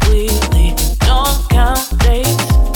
quickly. Don't count days.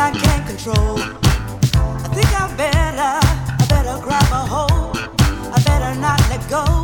I can't control. I think I better, I better grab a hold. I better not let go.